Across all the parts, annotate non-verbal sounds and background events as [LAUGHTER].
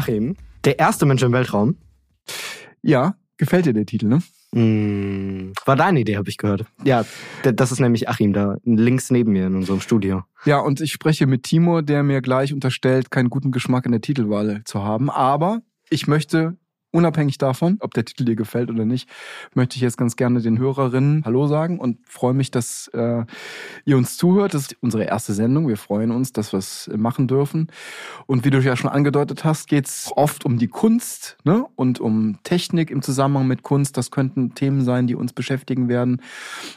Achim, der erste Mensch im Weltraum. Ja, gefällt dir der Titel, ne? Hm, war deine Idee, habe ich gehört. Ja, das ist nämlich Achim da, links neben mir in unserem Studio. Ja, und ich spreche mit Timo, der mir gleich unterstellt, keinen guten Geschmack in der Titelwahl zu haben. Aber ich möchte Unabhängig davon, ob der Titel dir gefällt oder nicht, möchte ich jetzt ganz gerne den Hörerinnen Hallo sagen und freue mich, dass äh, ihr uns zuhört. Das ist unsere erste Sendung. Wir freuen uns, dass wir es machen dürfen. Und wie du ja schon angedeutet hast, geht es oft um die Kunst ne? und um Technik im Zusammenhang mit Kunst. Das könnten Themen sein, die uns beschäftigen werden.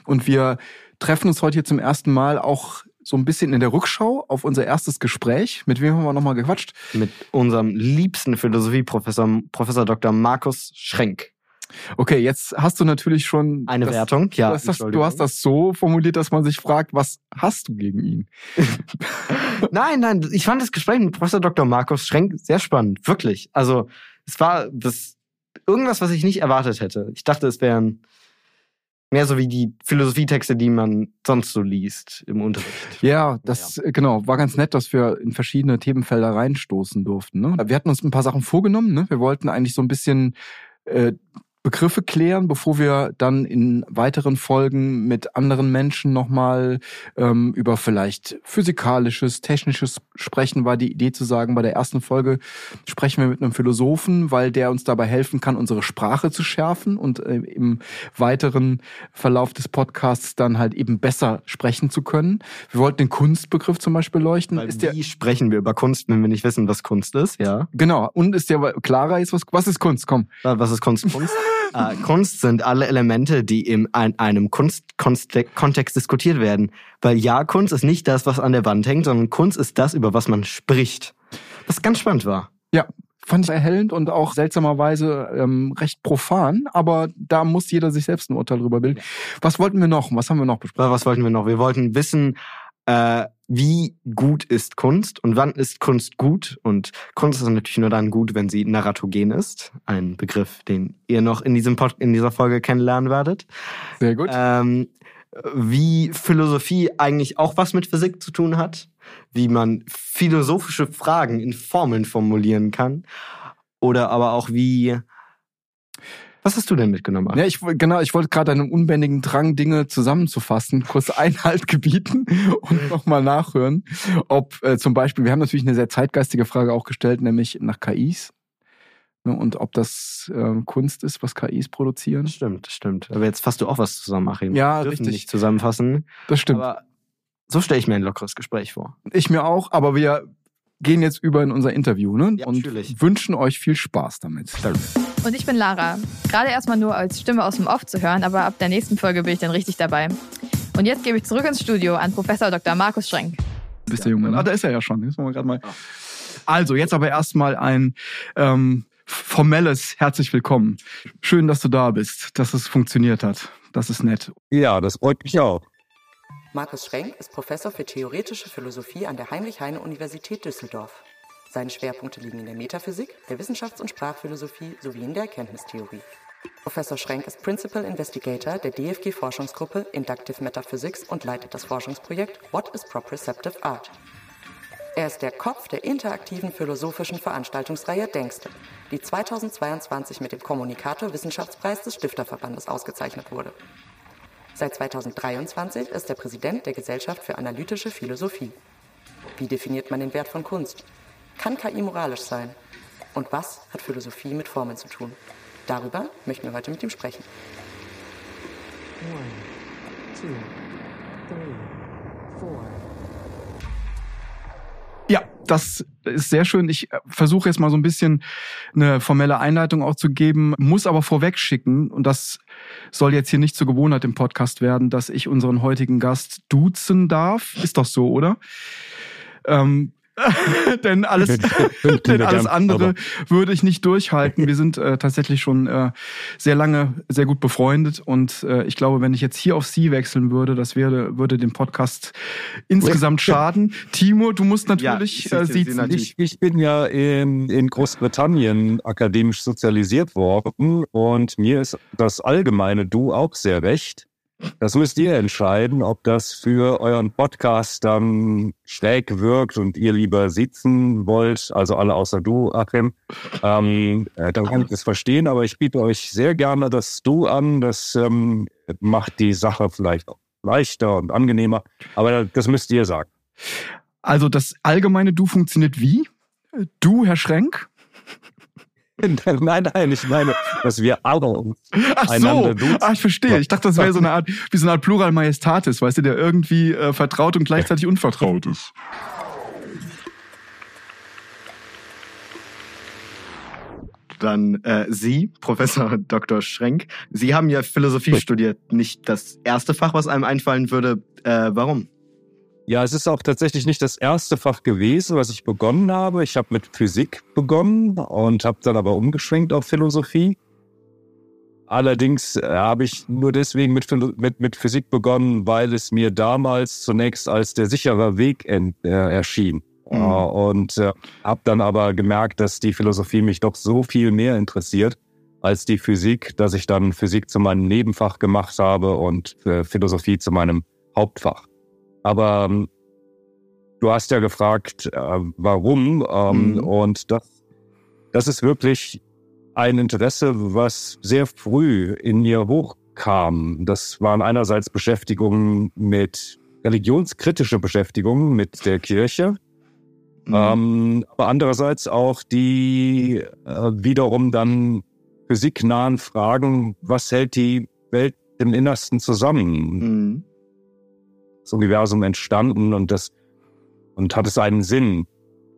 Und wir treffen uns heute hier zum ersten Mal auch so ein bisschen in der Rückschau auf unser erstes Gespräch. Mit wem haben wir nochmal gequatscht? Mit unserem liebsten Philosophieprofessor, Professor Dr. Markus Schrenk. Okay, jetzt hast du natürlich schon eine das, Wertung. Ja, du hast, das, du hast das so formuliert, dass man sich fragt, was hast du gegen ihn? [LAUGHS] nein, nein, ich fand das Gespräch mit Professor Dr. Markus Schrenk sehr spannend, wirklich. Also es war das irgendwas, was ich nicht erwartet hätte. Ich dachte, es wären Mehr so wie die Philosophietexte, die man sonst so liest im Unterricht. Ja, das ja. genau war ganz nett, dass wir in verschiedene Themenfelder reinstoßen durften. Ne? Wir hatten uns ein paar Sachen vorgenommen. Ne? Wir wollten eigentlich so ein bisschen äh, Begriffe klären, bevor wir dann in weiteren Folgen mit anderen Menschen nochmal ähm, über vielleicht physikalisches, technisches sprechen, war die Idee zu sagen, bei der ersten Folge sprechen wir mit einem Philosophen, weil der uns dabei helfen kann, unsere Sprache zu schärfen und äh, im weiteren Verlauf des Podcasts dann halt eben besser sprechen zu können. Wir wollten den Kunstbegriff zum Beispiel leuchten. Weil ist wie der, sprechen wir über Kunst, wenn wir nicht wissen, was Kunst ist, ja? Genau. Und ist der klarer ist, was, was ist Kunst? Komm. Was ist Kunst? Kunst? [LAUGHS] äh, Kunst sind alle Elemente, die in einem Kunstkontext diskutiert werden. Weil ja, Kunst ist nicht das, was an der Wand hängt, sondern Kunst ist das, über was man spricht. Was ganz spannend war. Ja, fand ich erhellend und auch seltsamerweise ähm, recht profan, aber da muss jeder sich selbst ein Urteil drüber bilden. Was wollten wir noch? Was haben wir noch besprochen? Was wollten wir noch? Wir wollten wissen, äh, wie gut ist Kunst und wann ist Kunst gut? Und Kunst ist natürlich nur dann gut, wenn sie narratogen ist. Ein Begriff, den ihr noch in, diesem Pod in dieser Folge kennenlernen werdet. Sehr gut. Ähm, wie Philosophie eigentlich auch was mit Physik zu tun hat, wie man philosophische Fragen in Formeln formulieren kann oder aber auch wie was hast du denn mitgenommen? Ja, ich, genau, ich wollte gerade einem unbändigen Drang, Dinge zusammenzufassen, kurz Einhalt [LAUGHS] gebieten und nochmal nachhören, ob äh, zum Beispiel, wir haben natürlich eine sehr zeitgeistige Frage auch gestellt, nämlich nach KIs. Ne, und ob das äh, Kunst ist, was KIs produzieren. Stimmt, stimmt. Aber jetzt fasst du auch was zusammen, Achim. Ja, Wir richtig. nicht zusammenfassen. Das stimmt. Aber so stelle ich mir ein lockeres Gespräch vor. Ich mir auch, aber wir gehen jetzt über in unser Interview ne? Ja, und natürlich. wünschen euch viel Spaß damit. Und ich bin Lara. Gerade erstmal nur als Stimme aus dem Off zu hören, aber ab der nächsten Folge bin ich dann richtig dabei. Und jetzt gebe ich zurück ins Studio an Professor Dr. Markus Schrenk. Bist der Junge? Ah, da ist er ja schon. Jetzt wir gerade mal. Also, jetzt aber erstmal ein ähm, formelles Herzlich willkommen. Schön, dass du da bist, dass es funktioniert hat. Das ist nett. Ja, das freut mich auch. Markus Schrenk ist Professor für theoretische Philosophie an der Heinrich-Heine-Universität Düsseldorf. Seine Schwerpunkte liegen in der Metaphysik, der Wissenschafts- und Sprachphilosophie sowie in der Erkenntnistheorie. Professor Schrenk ist Principal Investigator der DFG-Forschungsgruppe Inductive Metaphysics und leitet das Forschungsprojekt What is Proprioceptive Art? Er ist der Kopf der interaktiven philosophischen Veranstaltungsreihe Denkste, die 2022 mit dem Kommunikator Wissenschaftspreis des Stifterverbandes ausgezeichnet wurde. Seit 2023 ist er Präsident der Gesellschaft für analytische Philosophie. Wie definiert man den Wert von Kunst? Kann KI moralisch sein? Und was hat Philosophie mit Formeln zu tun? Darüber möchten wir heute mit ihm sprechen. One, two, three, four. Ja, das ist sehr schön. Ich äh, versuche jetzt mal so ein bisschen eine formelle Einleitung auch zu geben, muss aber vorweg schicken, und das soll jetzt hier nicht zur Gewohnheit im Podcast werden, dass ich unseren heutigen Gast duzen darf. Ist doch so, oder? Ähm, [LAUGHS] denn alles, [LAUGHS] denn alles andere würde ich nicht durchhalten. [LAUGHS] Wir sind äh, tatsächlich schon äh, sehr lange sehr gut befreundet und äh, ich glaube, wenn ich jetzt hier auf Sie wechseln würde, das wäre, würde dem Podcast insgesamt schaden. Timo, du musst natürlich ja, äh, Sie ich, ich bin ja in, in Großbritannien akademisch sozialisiert worden und mir ist das allgemeine Du auch sehr recht. Das müsst ihr entscheiden, ob das für euren Podcast dann schräg wirkt und ihr lieber sitzen wollt, also alle außer du, Achim. Ähm, äh, dann kann ich das verstehen, aber ich biete euch sehr gerne das Du an. Das ähm, macht die Sache vielleicht auch leichter und angenehmer, aber das müsst ihr sagen. Also das allgemeine Du funktioniert wie? Du, Herr Schrenk? Nein, nein, ich meine, dass wir alle uns Ach so, einander duzen. ah, ich verstehe. Ich dachte, das wäre so eine Art, wie so eine Art Plural Majestatis, weißt du, der irgendwie äh, vertraut und gleichzeitig unvertraut ist. Dann äh, Sie, Professor [LAUGHS] Dr. Schrenk, Sie haben ja Philosophie studiert. Nicht das erste Fach, was einem einfallen würde. Äh, warum? Ja, es ist auch tatsächlich nicht das erste Fach gewesen, was ich begonnen habe. Ich habe mit Physik begonnen und habe dann aber umgeschwenkt auf Philosophie. Allerdings äh, habe ich nur deswegen mit, mit, mit Physik begonnen, weil es mir damals zunächst als der sichere Weg en, äh, erschien. Mhm. Äh, und äh, habe dann aber gemerkt, dass die Philosophie mich doch so viel mehr interessiert als die Physik, dass ich dann Physik zu meinem Nebenfach gemacht habe und äh, Philosophie zu meinem Hauptfach. Aber ähm, du hast ja gefragt, äh, warum. Ähm, Mhm. Und das, das ist wirklich ein Interesse, was sehr früh in mir hochkam. Das waren einerseits Beschäftigungen mit religionskritische Beschäftigungen mit der Kirche, Mhm. ähm, aber andererseits auch die äh, wiederum dann physiknahen Fragen, was hält die Welt im Innersten zusammen? Mhm. Das Universum entstanden und das und hat es einen Sinn?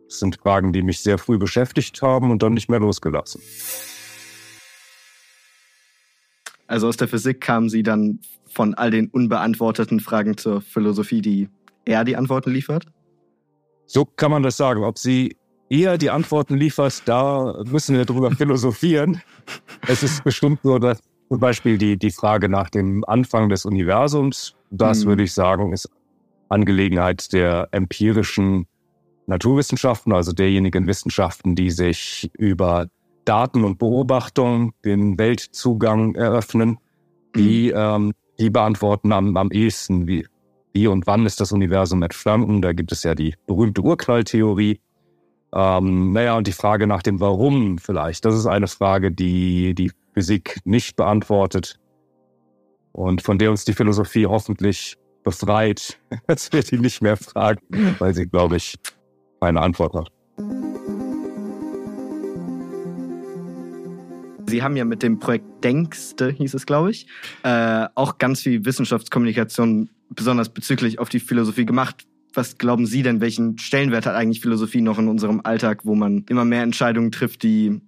Das sind Fragen, die mich sehr früh beschäftigt haben und dann nicht mehr losgelassen. Also aus der Physik kamen Sie dann von all den unbeantworteten Fragen zur Philosophie, die er die Antworten liefert? So kann man das sagen. Ob sie eher die Antworten liefert, da müssen wir drüber [LAUGHS] philosophieren. Es ist bestimmt so, dass zum Beispiel die, die Frage nach dem Anfang des Universums, das Mhm. würde ich sagen, ist Angelegenheit der empirischen Naturwissenschaften, also derjenigen Wissenschaften, die sich über Daten und Beobachtung den Weltzugang eröffnen. Die, ähm, die beantworten am, am ehesten, wie, wie und wann ist das Universum entstanden. Da gibt es ja die berühmte Urknalltheorie. Ähm, naja, und die Frage nach dem Warum vielleicht, das ist eine Frage, die die Physik nicht beantwortet und von der uns die Philosophie hoffentlich befreit, [LAUGHS] dass wir die nicht mehr fragen, weil sie, glaube ich, keine Antwort hat. Sie haben ja mit dem Projekt Denkste, hieß es, glaube ich, äh, auch ganz viel Wissenschaftskommunikation, besonders bezüglich auf die Philosophie gemacht. Was glauben Sie denn, welchen Stellenwert hat eigentlich Philosophie noch in unserem Alltag, wo man immer mehr Entscheidungen trifft, die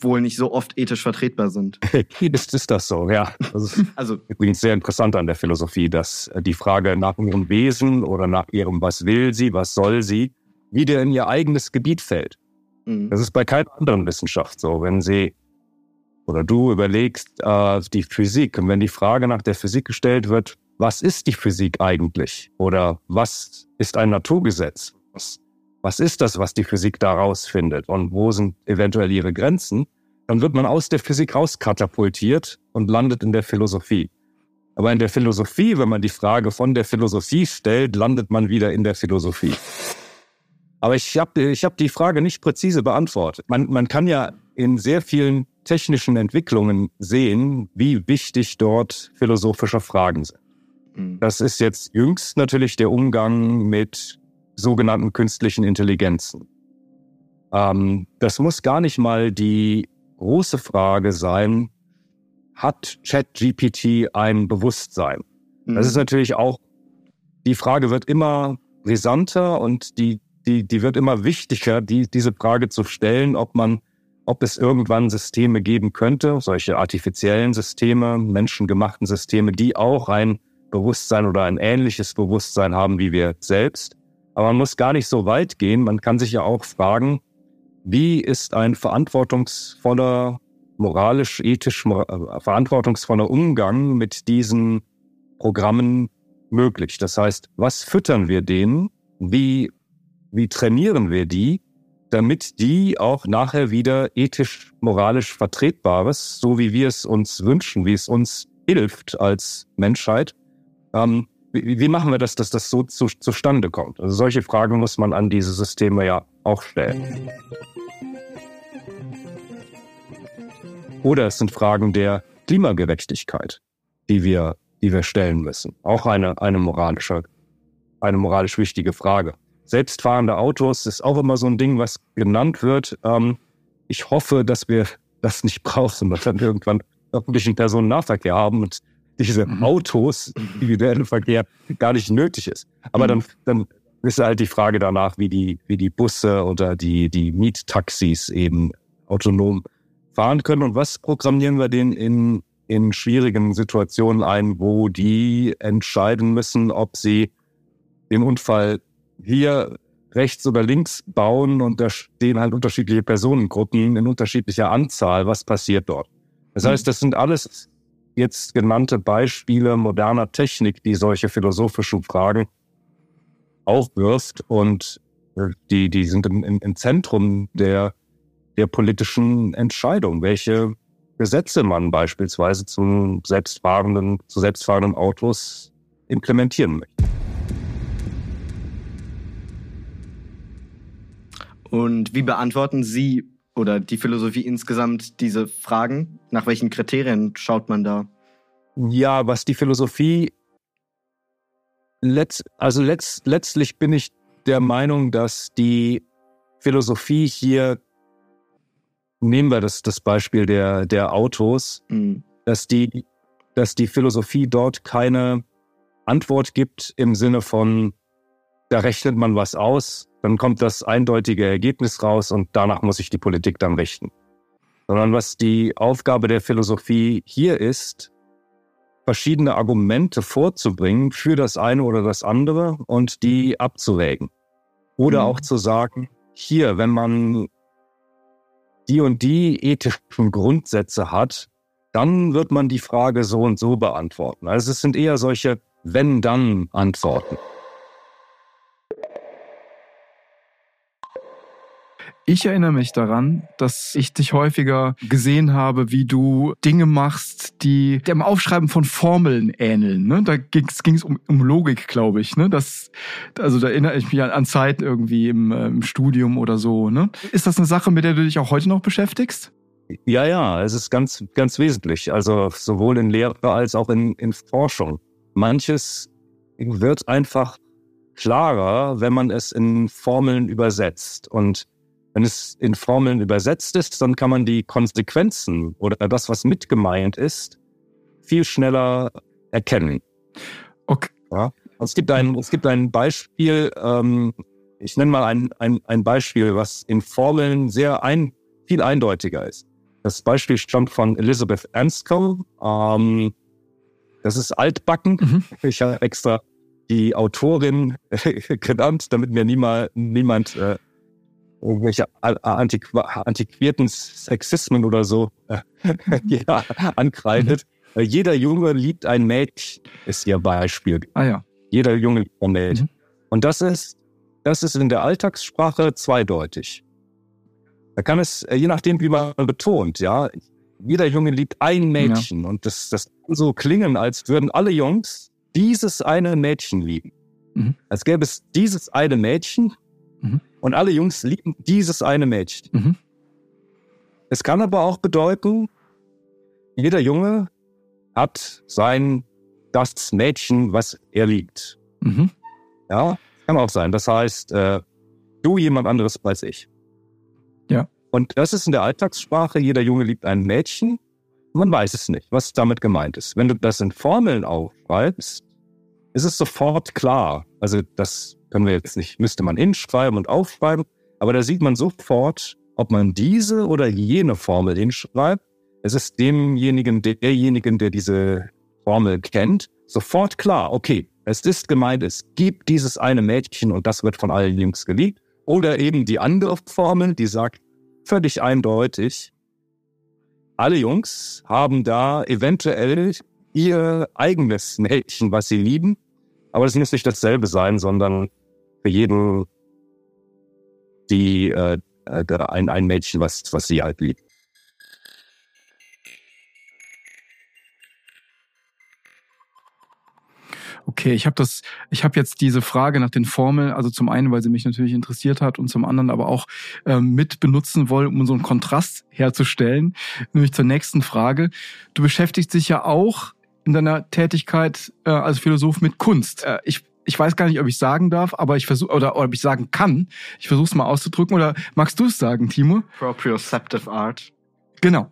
wohl nicht so oft ethisch vertretbar sind? [LAUGHS] ist, ist das so, ja. Das ist Also, übrigens sehr interessant an der Philosophie, dass äh, die Frage nach ihrem Wesen oder nach ihrem, was will sie, was soll sie, wieder in ihr eigenes Gebiet fällt. mh, Das ist bei keiner anderen Wissenschaft so. Wenn sie oder du überlegst äh, die Physik und wenn die Frage nach der Physik gestellt wird, was ist die Physik eigentlich? Oder was ist ein Naturgesetz? Was, was ist das, was die Physik daraus findet? Und wo sind eventuell ihre Grenzen? Dann wird man aus der Physik rauskatapultiert und landet in der Philosophie. Aber in der Philosophie, wenn man die Frage von der Philosophie stellt, landet man wieder in der Philosophie. Aber ich habe ich hab die Frage nicht präzise beantwortet. Man, man kann ja in sehr vielen technischen Entwicklungen sehen, wie wichtig dort philosophische Fragen sind. mh, Das ist jetzt jüngst natürlich der Umgang mit sogenannten künstlichen Intelligenzen. Ähm, das muss gar nicht mal die große Frage sein, hat ChatGPT ein Bewusstsein? mh. Das ist natürlich auch, die Frage wird immer brisanter und die, die, die wird immer wichtiger, die, diese Frage zu stellen, ob man, ob es irgendwann Systeme geben könnte, solche artifiziellen Systeme, menschengemachten Systeme, die auch ein Bewusstsein oder ein ähnliches Bewusstsein haben wie wir selbst. Aber man muss gar nicht so weit gehen. Man kann sich ja auch fragen, wie ist ein verantwortungsvoller, moralisch, ethisch äh, verantwortungsvoller Umgang mit diesen Programmen möglich? Das heißt, was füttern wir denen? Wie, wie trainieren wir die, damit die auch nachher wieder ethisch, moralisch vertretbares, so wie wir es uns wünschen, wie es uns hilft als Menschheit. Ähm, wie, wie, machen wir das, dass das so zu, zustande kommt? Also solche Fragen muss man an diese Systeme ja auch stellen. Oder es sind Fragen der Klimagerechtigkeit, die wir, die wir stellen müssen. Auch eine, eine moralische, eine moralisch wichtige Frage. Selbstfahrende Autos ist auch immer so ein Ding, was genannt wird. Ähm, ich hoffe, dass wir das nicht brauchen, weil dann irgendwann öffentlichen Personennahverkehr haben und diese mhm. Autos, individuelle Verkehr gar nicht nötig ist. Aber dann, mhm. dann ist halt die Frage danach, wie die, wie die Busse oder die, die Miettaxis eben autonom fahren können und was programmieren wir denen in, in schwierigen Situationen ein, wo die entscheiden müssen, ob sie den Unfall hier rechts oder links bauen und da stehen halt unterschiedliche Personengruppen in unterschiedlicher Anzahl. Was passiert dort? Das heißt, das sind alles jetzt genannte Beispiele moderner Technik, die solche philosophischen Fragen aufwirft und äh, die, die sind im, im Zentrum der, der politischen Entscheidung, welche Gesetze man beispielsweise zu selbstfahrenden, zu selbstfahrenden Autos implementieren möchte. Und wie beantworten Sie oder die Philosophie insgesamt diese Fragen? Nach welchen Kriterien schaut man da? Ja, was die Philosophie letzt, also letzt, letztlich bin ich der Meinung, dass die Philosophie hier, nehmen wir das, das Beispiel der, der Autos, mhm. dass die, dass die Philosophie dort keine Antwort gibt im Sinne von, da rechnet man was aus, dann kommt das eindeutige Ergebnis raus und danach muss sich die Politik dann richten. Sondern was die Aufgabe der Philosophie hier ist, verschiedene Argumente vorzubringen für das eine oder das andere und die abzuwägen. Oder mhm. auch zu sagen, hier, wenn man die und die ethischen Grundsätze hat, dann wird man die Frage so und so beantworten. Also es sind eher solche Wenn-Dann-Antworten. Ich erinnere mich daran, dass ich dich häufiger gesehen habe, wie du Dinge machst, die dem Aufschreiben von Formeln ähneln. Ne? Da ging es um, um Logik, glaube ich. Ne? Das, also da erinnere ich mich an, an Zeit irgendwie im, äh, im Studium oder so. Ne? Ist das eine Sache, mit der du dich auch heute noch beschäftigst? Ja, ja, es ist ganz, ganz wesentlich. Also sowohl in Lehre als auch in, in Forschung. Manches wird einfach klarer, wenn man es in Formeln übersetzt. Und wenn es in Formeln übersetzt ist, dann kann man die Konsequenzen oder das, was mitgemeint ist, viel schneller erkennen. Okay. Ja? Es gibt ein, es gibt ein Beispiel, ähm, ich nenne mal ein, ein, ein Beispiel, was in Formeln sehr ein, viel eindeutiger ist. Das Beispiel stammt von Elizabeth Anscombe. Ähm, das ist altbacken. Mhm. Ich habe extra die Autorin [LAUGHS] genannt, damit mir niemand, niemand äh, irgendwelche antiqu antiquierten Sexismen oder so äh, [LAUGHS] ja, ankreidet. Mhm. Jeder Junge liebt ein Mädchen, ist ihr Beispiel. Ah ja. Jeder Junge liebt ein Mädchen. Mhm. Und das ist, das ist in der Alltagssprache zweideutig. Da kann es, äh, je nachdem, wie man betont, ja, jeder Junge liebt ein Mädchen. Ja. Und das, das kann so klingen, als würden alle Jungs dieses eine Mädchen lieben. Mhm. Als gäbe es dieses eine Mädchen Mhm. Und alle Jungs lieben dieses eine Mädchen. Mhm. Es kann aber auch bedeuten, jeder Junge hat sein, das Mädchen, was er liebt. Mhm. Ja, kann auch sein. Das heißt, äh, du jemand anderes als ich. Ja. Und das ist in der Alltagssprache, jeder Junge liebt ein Mädchen. Man weiß es nicht, was damit gemeint ist. Wenn du das in Formeln aufschreibst, ist es sofort klar. Also das können wir jetzt nicht, müsste man hinschreiben und aufschreiben, aber da sieht man sofort, ob man diese oder jene Formel hinschreibt. Es ist demjenigen, derjenigen, der diese Formel kennt, sofort klar, okay, es ist gemeint, es gibt dieses eine Mädchen und das wird von allen Jungs geliebt. Oder eben die andere Formel, die sagt völlig eindeutig, alle Jungs haben da eventuell ihr eigenes Mädchen, was sie lieben. Aber das muss nicht dasselbe sein, sondern für jeden die äh, äh, ein, ein Mädchen, was, was sie halt liebt. Okay, ich habe das, ich habe jetzt diese Frage nach den Formeln, also zum einen, weil sie mich natürlich interessiert hat und zum anderen aber auch ähm, mit benutzen wollen, um so einen Kontrast herzustellen, nämlich zur nächsten Frage. Du beschäftigst dich ja auch in deiner Tätigkeit äh, als Philosoph mit Kunst. Äh, ich ich weiß gar nicht, ob ich sagen darf, aber ich versuche oder, oder ob ich sagen kann. Ich versuche es mal auszudrücken. Oder magst du es sagen, Timo? Proprioceptive Art. Genau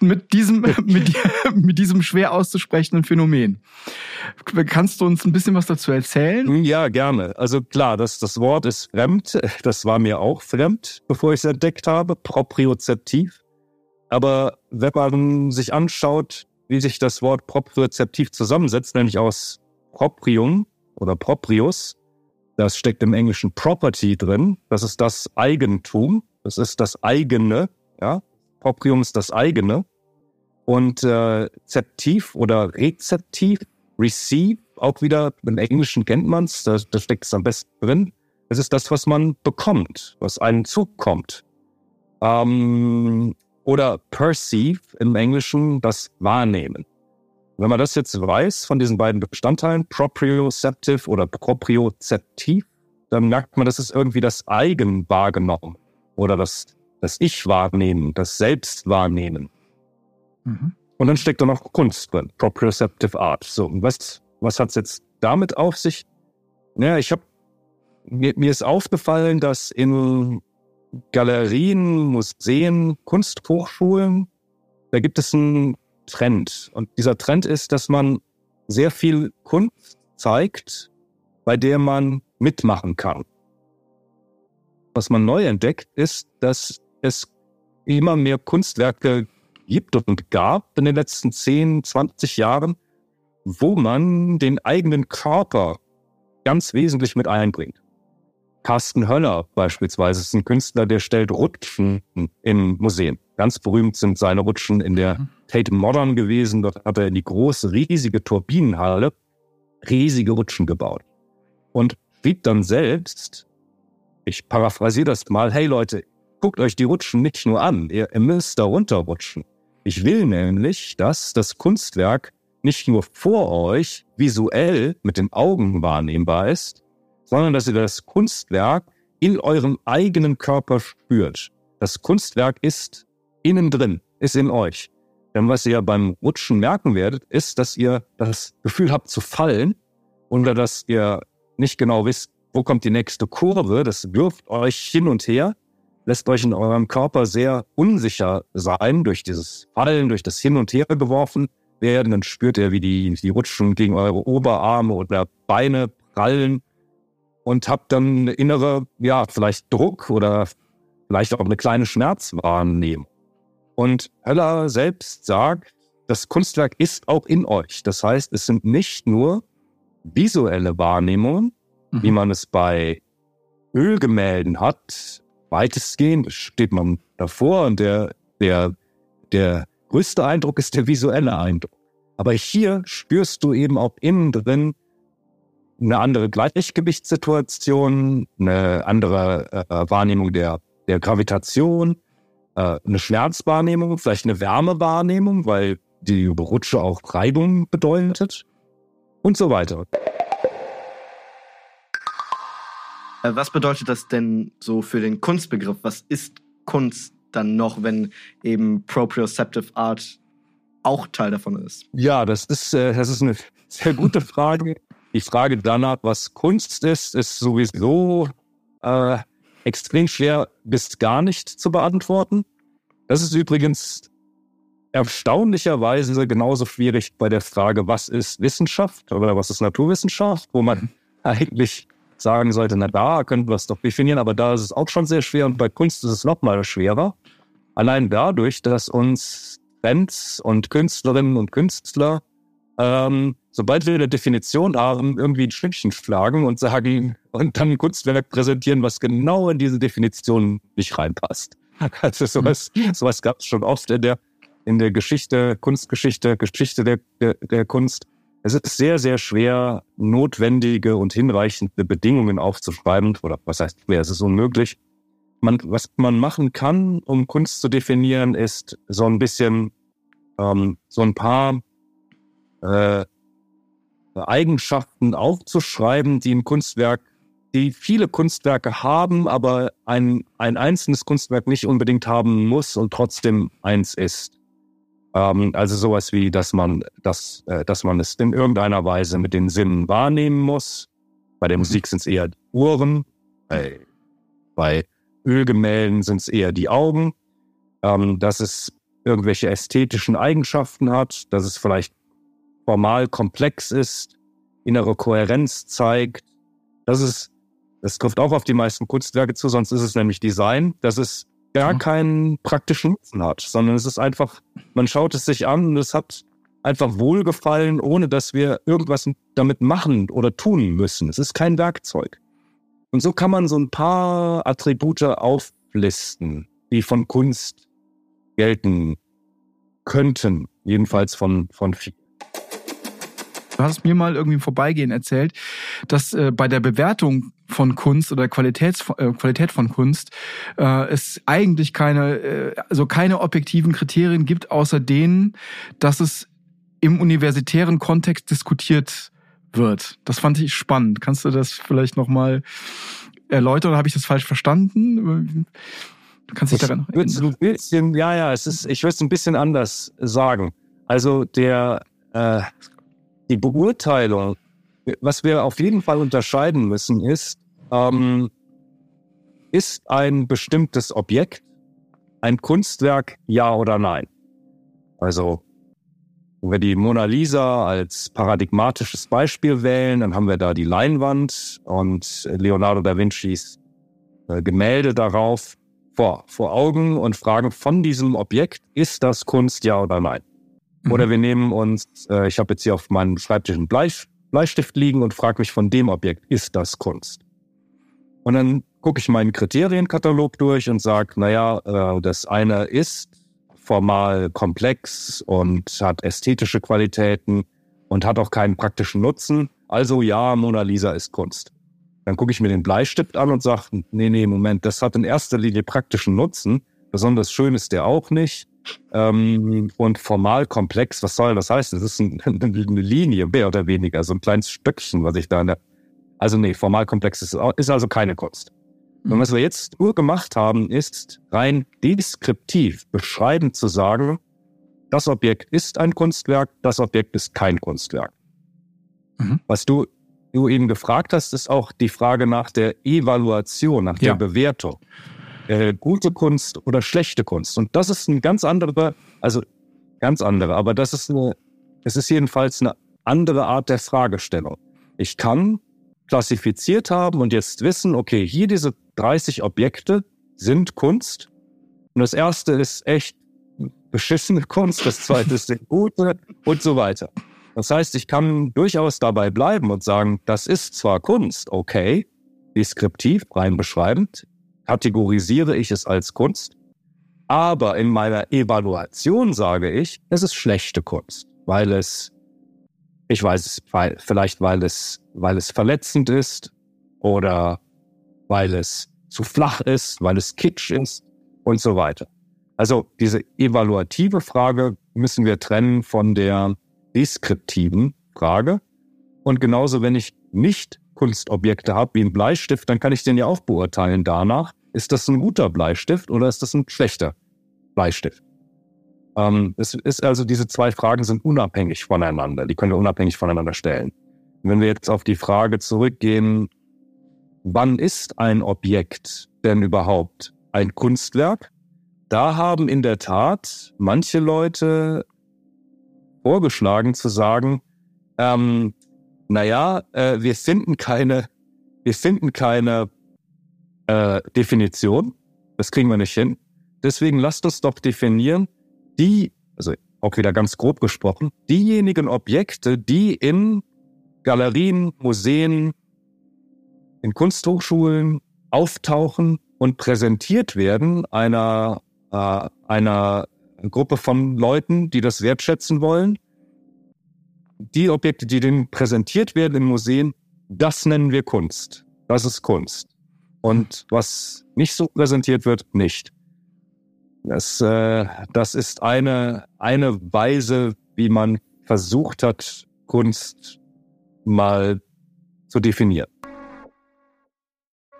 mit diesem, [LAUGHS] mit, [LAUGHS] mit diesem schwer auszusprechenden Phänomen. Kannst du uns ein bisschen was dazu erzählen? Ja, gerne. Also klar, das, das Wort ist fremd. [LAUGHS] Das war mir auch fremd, bevor ich es entdeckt habe. Propriozeptiv. Aber wenn man sich anschaut, wie sich das Wort propriozeptiv zusammensetzt, nämlich aus proprium oder proprius, das steckt im Englischen Property drin. Das ist das Eigentum. Das ist das eigene, ja. Proprium ist das eigene. Und äh, Zeptiv oder Rezeptiv, Receive, auch wieder im Englischen kennt man es, da, da steckt es am besten drin. Es ist das, was man bekommt, was einen zukommt. Ähm, oder Perceive im Englischen, das Wahrnehmen. Wenn man das jetzt weiß von diesen beiden Bestandteilen, proprioceptive oder propriozeptiv, dann merkt man, das ist irgendwie das Eigen wahrgenommen oder das, das Ich wahrnehmen, das Selbst wahrnehmen. Mhm. Und dann steckt da noch Kunst drin, Proprioceptive Art. So, und was, was hat's jetzt damit auf sich? Ja, ich habe mir, mir ist aufgefallen, dass in Galerien, Museen, Kunsthochschulen, da gibt es einen Trend. Und dieser Trend ist, dass man sehr viel Kunst zeigt, bei der man mitmachen kann. Was man neu entdeckt, ist, dass es immer mehr Kunstwerke gibt und gab in den letzten 10, 20 Jahren, wo man den eigenen Körper ganz wesentlich mit einbringt. Carsten Höller beispielsweise ist ein Künstler, der stellt Rutschen in Museen. Ganz berühmt sind seine Rutschen in der mhm. Tate Modern gewesen. Dort hat er in die große, riesige Turbinenhalle riesige Rutschen gebaut. Und schrieb dann selbst, ich paraphrasiere das mal, hey Leute, guckt euch die Rutschen nicht nur an, ihr, ihr müsst da runterrutschen. Ich will nämlich, dass das Kunstwerk nicht nur vor euch visuell mit den Augen wahrnehmbar ist, sondern dass ihr das Kunstwerk in eurem eigenen Körper spürt. Das Kunstwerk ist innen drin, ist in euch. Denn was ihr beim Rutschen merken werdet, ist, dass ihr das Gefühl habt zu fallen oder dass ihr nicht genau wisst, wo kommt die nächste Kurve. Das wirft euch hin und her lässt euch in eurem Körper sehr unsicher sein durch dieses Fallen, durch das Hin und Her geworfen werden. Dann spürt ihr, wie die, die Rutschen gegen eure Oberarme oder Beine prallen und habt dann innere, ja, vielleicht Druck oder vielleicht auch eine kleine Schmerzwahrnehmung. Und Höller selbst sagt, das Kunstwerk ist auch in euch. Das heißt, es sind nicht nur visuelle Wahrnehmungen, mhm. wie man es bei Ölgemälden hat, weitestgehend steht man davor und der, der, der größte Eindruck ist der visuelle Eindruck. Aber hier spürst du eben auch innen drin eine andere Gleichgewichtssituation, eine andere äh, Wahrnehmung der, der Gravitation, äh, eine Schmerzwahrnehmung, vielleicht eine Wärmewahrnehmung, weil die Rutsche auch Reibung bedeutet und so weiter. Äh, was bedeutet das denn so für den Kunstbegriff? Was ist Kunst dann noch, wenn eben Proprioceptive Art auch Teil davon ist? Ja, das ist, äh, das ist eine sehr gute Frage. Die Frage danach, was Kunst ist, ist sowieso äh, extrem schwer bis gar nicht zu beantworten. Das ist übrigens erstaunlicherweise genauso schwierig bei der Frage, was ist Wissenschaft oder was ist Naturwissenschaft, wo man [LAUGHS] eigentlich sagen sollte, na da könnten wir es doch definieren, aber da ist es auch schon sehr schwer und bei Kunst ist es noch mal schwerer. Allein dadurch, dass uns Bands und Künstlerinnen und Künstler, ähm, sobald wir eine Definition haben, irgendwie ein Schnittchen schlagen und sagen und dann ein Kunstwerk präsentieren, was genau in diese Definition nicht reinpasst. [LAUGHS] Also sowas, sowas gab es schon oft in der in der Geschichte, Kunstgeschichte, Geschichte der, der, der Kunst. Es ist sehr, sehr schwer, notwendige und hinreichende Bedingungen aufzuschreiben. Oder was heißt schwer? Es ist unmöglich. Man, was man machen kann, um Kunst zu definieren, ist so ein bisschen, ähm, so ein paar, äh, Eigenschaften aufzuschreiben, die ein Kunstwerk, die viele Kunstwerke haben, aber ein, ein einzelnes Kunstwerk nicht unbedingt haben muss und trotzdem eins ist. Ähm, also sowas wie, dass man, dass, äh, dass man es in irgendeiner Weise mit den Sinnen wahrnehmen muss. Bei der Musik sind es eher die Ohren, bei, bei Ölgemälden sind es eher die Augen. Ähm, dass es irgendwelche ästhetischen Eigenschaften hat, dass es vielleicht formal komplex ist, innere Kohärenz zeigt. Das ist, das trifft auch auf die meisten Kunstwerke zu, sonst ist es nämlich Design, dass es gar keinen praktischen Nutzen hat, sondern es ist einfach, man schaut es sich an und es hat einfach Wohlgefallen, ohne dass wir irgendwas damit machen oder tun müssen. Es ist kein Werkzeug. Und so kann man so ein paar Attribute auflisten, die von Kunst gelten könnten, jedenfalls von, von vielen. Du hast mir mal irgendwie im Vorbeigehen erzählt, dass äh, bei der Bewertung von Kunst oder Qualitäts, äh, Qualität von Kunst äh, es eigentlich keine, äh, also keine objektiven Kriterien gibt, außer denen, dass es im universitären Kontext diskutiert wird. Das fand ich spannend. Kannst du das vielleicht nochmal erläutern oder habe ich das falsch verstanden? Du kannst dich daran erinnern. Ein bisschen, ja, ja, es ist, ich würde es ein bisschen anders sagen. Also der, äh, die Beurteilung, was wir auf jeden Fall unterscheiden müssen, ist, ähm, ist ein bestimmtes Objekt ein Kunstwerk, ja oder nein? Also, wenn wir die Mona Lisa als paradigmatisches Beispiel wählen, dann haben wir da die Leinwand und Leonardo da Vincis äh, Gemälde darauf vor, vor Augen und fragen von diesem Objekt, ist das Kunst, ja oder nein? Mhm. Oder wir nehmen uns, äh, ich habe jetzt hier auf meinem Schreibtisch einen Bleist Bleistift liegen und frage mich von dem Objekt, ist das Kunst? Und dann gucke ich meinen Kriterienkatalog durch und sage, naja, äh, das eine ist formal komplex und hat ästhetische Qualitäten und hat auch keinen praktischen Nutzen. Also ja, Mona Lisa ist Kunst. Dann gucke ich mir den Bleistift an und sage, nee, nee, Moment, das hat in erster Linie praktischen Nutzen. Besonders schön ist der auch nicht. Ähm, und formal komplex, was soll das heißen? Das ist ein, [LAUGHS] eine Linie, mehr oder weniger, so ein kleines Stückchen, was ich da in der. Also nee, formal komplex ist, ist also keine Kunst. Und was wir jetzt nur gemacht haben, ist rein deskriptiv beschreibend zu sagen, das Objekt ist ein Kunstwerk, das Objekt ist kein Kunstwerk. Mhm. Was du du eben gefragt hast, ist auch die Frage nach der Evaluation, nach ja. der Bewertung. Äh, gute Kunst oder schlechte Kunst. Und das ist ein ganz anderer, also ganz andere, aber das ist eine, es ist jedenfalls eine andere Art der Fragestellung. Ich kann klassifiziert haben und jetzt wissen, okay, hier diese 30 Objekte sind Kunst. Und das erste ist echt beschissene Kunst, das zweite ist gute und so weiter. Das heißt, ich kann durchaus dabei bleiben und sagen, das ist zwar Kunst, okay, deskriptiv, rein beschreibend, kategorisiere ich es als Kunst, aber in meiner Evaluation sage ich, es ist schlechte Kunst, weil es, ich weiß es, weil, vielleicht weil es, weil es verletzend ist oder weil es zu flach ist, weil es kitsch ist und so weiter. Also diese evaluative Frage müssen wir trennen von der deskriptiven Frage. Und genauso, wenn ich nicht Kunstobjekte habe wie ein Bleistift, dann kann ich den ja auch beurteilen danach, ist das ein guter Bleistift oder ist das ein schlechter Bleistift? Ähm, es ist also, diese zwei Fragen sind unabhängig voneinander. Die können wir unabhängig voneinander stellen. wenn wir jetzt auf die Frage zurückgehen, wann ist ein Objekt denn überhaupt ein Kunstwerk? Da haben in der Tat manche Leute vorgeschlagen zu sagen, ähm, naja, äh, wir finden keine, wir finden keine äh, Definition. Das kriegen wir nicht hin. Deswegen lasst uns doch definieren, die, also auch wieder ganz grob gesprochen, diejenigen Objekte, die in Galerien, Museen, in Kunsthochschulen auftauchen und präsentiert werden einer, äh, einer Gruppe von Leuten, die das wertschätzen wollen. Die Objekte, die denen präsentiert werden in Museen, das nennen wir Kunst. Das ist Kunst. Und was nicht so präsentiert wird, nicht. Das, äh, das ist eine, eine Weise, wie man versucht hat, Kunst mal zu definieren.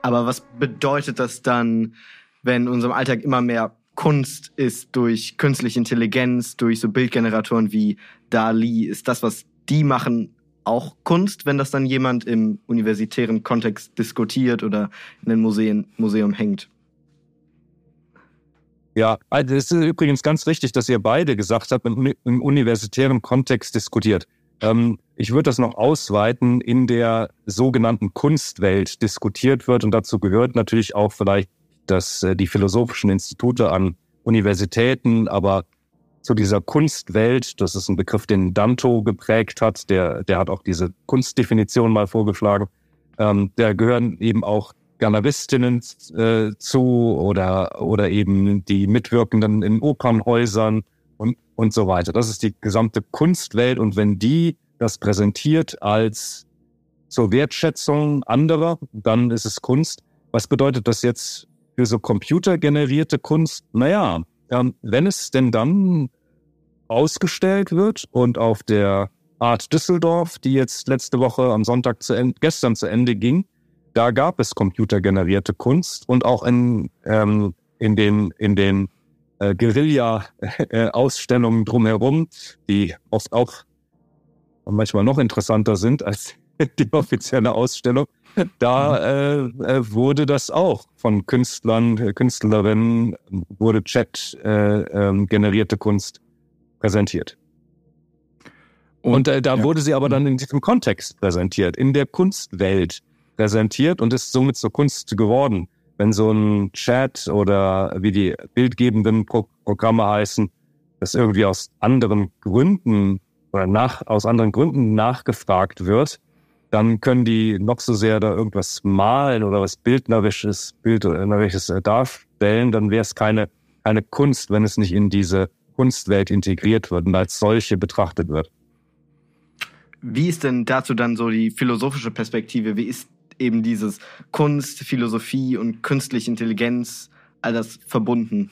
Aber was bedeutet das dann, wenn in unserem Alltag immer mehr Kunst ist durch künstliche Intelligenz, durch so Bildgeneratoren wie DALI? Ist das, was die machen, auch Kunst, wenn das dann jemand im universitären Kontext diskutiert oder in einem Museen, Museum hängt? Ja, also es ist übrigens ganz richtig, dass ihr beide gesagt habt, im, universitären Kontext diskutiert. Ähm, ich würde das noch ausweiten, in der sogenannten Kunstwelt diskutiert wird und dazu gehört natürlich auch vielleicht dass äh, die philosophischen Institute an Universitäten, aber zu dieser Kunstwelt, das ist ein Begriff, den Danto geprägt hat, der, der hat auch diese Kunstdefinition mal vorgeschlagen, ähm, da gehören eben auch Ganavistinnen äh, zu oder, oder eben die Mitwirkenden in Opernhäusern und, und so weiter. Das ist die gesamte Kunstwelt und wenn die das präsentiert als zur Wertschätzung anderer, dann ist es Kunst. Was bedeutet das jetzt für so computergenerierte Kunst? Naja, ähm, wenn es denn dann ausgestellt wird und auf der Art Düsseldorf, die jetzt letzte Woche am Sonntag zu Ende, gestern zu Ende ging, da gab es computergenerierte Kunst und auch in, ähm, in den, in den äh, Guerilla-Ausstellungen drumherum, die oft auch manchmal noch interessanter sind als [LAUGHS] die offizielle Ausstellung, [LAUGHS] da äh, äh, wurde das auch von Künstlern, äh, Künstlerinnen, wurde Chat äh, ähm, generierte Kunst präsentiert. Und, und äh, da ja. wurde sie aber dann in diesem Kontext präsentiert, in der Kunstwelt präsentiert und ist somit zur Kunst geworden. Wenn so ein Chat oder wie die bildgebenden Pro Programme heißen, das irgendwie aus anderen Gründen oder nach, aus anderen Gründen nachgefragt wird, dann können die noch so sehr da irgendwas malen oder was Bildnerisches, Bildnerisches äh, darstellen, dann wäre es keine, keine Kunst, wenn es nicht in diese Kunstwelt integriert wird und als solche betrachtet wird. Wie ist denn dazu dann so die philosophische Perspektive? Wie ist eben dieses Kunst, Philosophie und künstliche Intelligenz all das verbunden?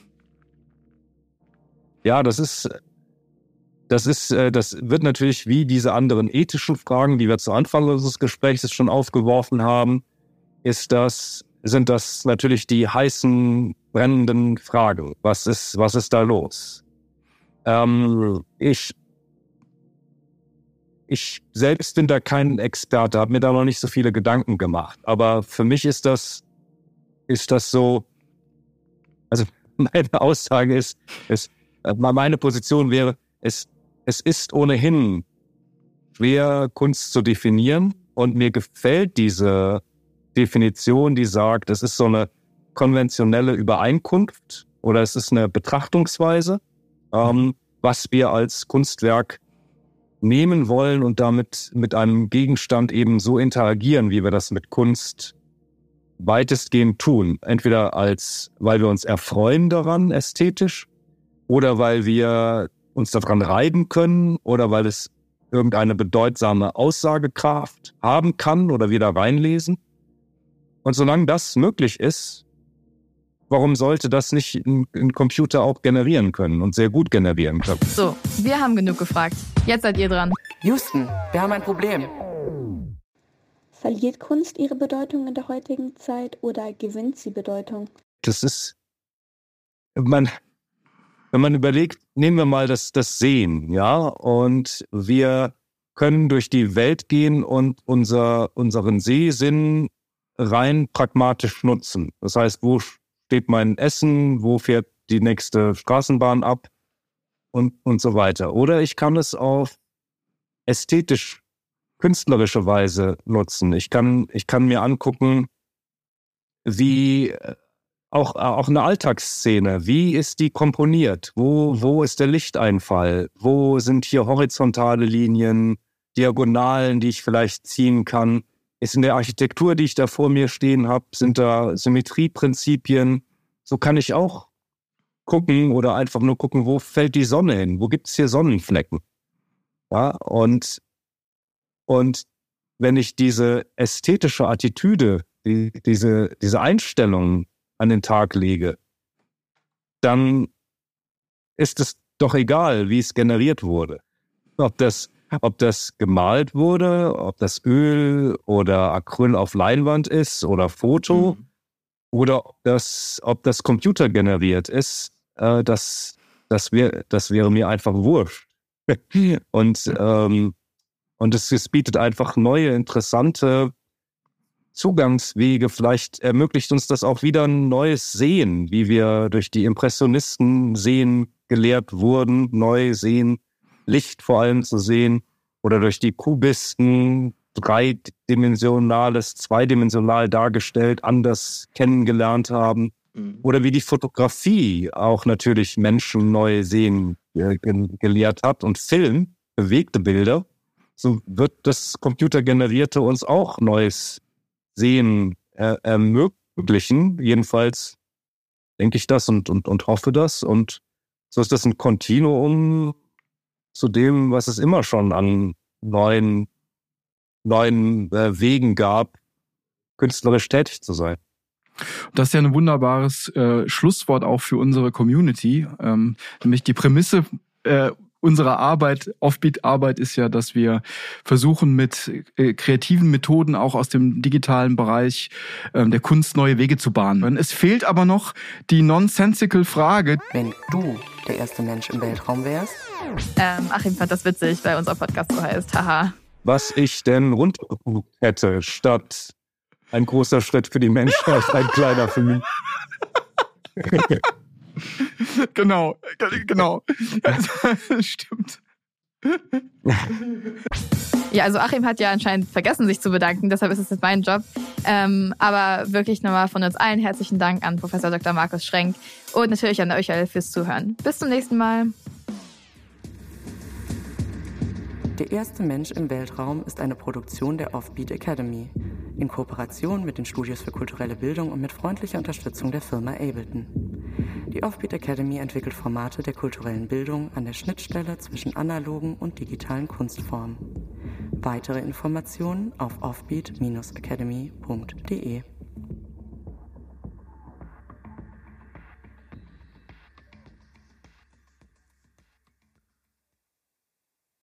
Ja, das ist das ist, äh, das wird natürlich wie diese anderen ethischen Fragen, die wir zu Anfang unseres Gesprächs schon aufgeworfen haben, ist das, sind das natürlich die heißen, brennenden Fragen. Was ist, was ist da los? Ähm, ich, ich selbst bin da kein Experte, habe mir da noch nicht so viele Gedanken gemacht. Aber für mich ist das, ist das so, also [LAUGHS] meine Aussage ist, ist äh, meine Position wäre, es es ist ohnehin schwer, Kunst zu definieren. Und mir gefällt diese Definition, die sagt, es ist so eine konventionelle Übereinkunft oder es ist eine Betrachtungsweise, ähm, was wir als Kunstwerk nehmen wollen und damit mit einem Gegenstand eben so interagieren, wie wir das mit Kunst weitestgehend tun. Entweder als, weil wir uns erfreuen daran ästhetisch oder weil wir uns daran reiben können oder weil es irgendeine bedeutsame Aussagekraft haben kann oder wir da reinlesen. Und solange das möglich ist, warum sollte das nicht ein, ein, Computer auch generieren können und sehr gut generieren können? So, wir haben genug gefragt. Jetzt seid ihr dran. Houston, wir haben ein Problem. Verliert Kunst ihre Bedeutung in der heutigen Zeit oder gewinnt sie Bedeutung? Das ist, man, wenn man überlegt, nehmen wir mal das, das Sehen, ja, und wir können durch die Welt gehen und unser, unseren Sehsinn rein pragmatisch nutzen. Das heißt, wo steht mein Essen, wo fährt die nächste Straßenbahn ab und, und so weiter. Oder ich kann es auf ästhetisch, künstlerische Weise nutzen. Ich kann, ich kann mir angucken, wie auch, auch eine Alltagsszene. Wie ist die komponiert? Wo, wo ist der Lichteinfall? Wo sind hier horizontale Linien, Diagonalen, die ich vielleicht ziehen kann? Ist in der Architektur, die ich da vor mir stehen habe, sind da Symmetrieprinzipien? So kann ich auch gucken oder einfach nur gucken, wo fällt die Sonne hin? Wo gibt es hier Sonnenflecken? Ja, und, und wenn ich diese ästhetische Attitüde, die, diese, diese Einstellung an den Tag lege, dann ist es doch egal, wie es generiert wurde. Ob das ob das gemalt wurde, ob das Öl oder Acryl auf Leinwand ist oder Foto Mhm. oder ob das, ob das Computer generiert ist, äh, das, das, wär, das wäre mir einfach wurscht. [LAUGHS] und ähm, und es, es bietet einfach neue, interessante Zugangswege. Vielleicht ermöglicht uns das auch wieder ein neues Sehen, wie wir durch die Impressionisten sehen gelehrt wurden, neu sehen, Licht vor allem zu sehen, oder durch die Kubisten dreidimensionales, zweidimensional dargestellt, anders kennengelernt haben. Mhm. Oder wie die Fotografie auch natürlich Menschen neu sehen ge- gelehrt hat und Film, bewegte Bilder, so wird das Computergenerierte uns auch neues Sehen äh, ermöglichen. Jedenfalls denke ich das und, und, und hoffe das. Und so ist das ein Kontinuum zu dem, was es immer schon an neuen, neuen äh, Wegen gab, künstlerisch tätig zu sein. Das ist ja ein wunderbares äh, Schlusswort auch für unsere Community. Ähm, nämlich die Prämisse äh, unserer Arbeit, Offbeat-Arbeit ist ja, dass wir versuchen, mit äh, kreativen Methoden auch aus dem digitalen Bereich ähm, der Kunst neue Wege zu bahnen. Es fehlt aber noch die nonsensical Frage. Wenn du der erste Mensch im Weltraum wärst, Ähm, Achim fand das witzig, weil unser Podcast so heißt. Haha. Was ich denn runtergeguckt hätte, statt ein großer Schritt für die Menschheit, ein kleiner für mich. [LAUGHS] [LAUGHS] Genau, genau. [LAUGHS] Stimmt. Ja, also Achim hat ja anscheinend vergessen, sich zu bedanken, deshalb ist es jetzt mein Job. Ähm, aber wirklich nochmal von uns allen herzlichen Dank an Professor Dr. Markus Schrenk und natürlich an euch alle fürs Zuhören. Bis zum nächsten Mal. Der erste Mensch im Weltraum ist eine Produktion der Offbeat Academy in Kooperation mit den Studios für kulturelle Bildung und mit freundlicher Unterstützung der Firma Ableton. Die Offbeat Academy entwickelt Formate der kulturellen Bildung an der Schnittstelle zwischen analogen und digitalen Kunstformen. Weitere Informationen auf offbeat-academy.de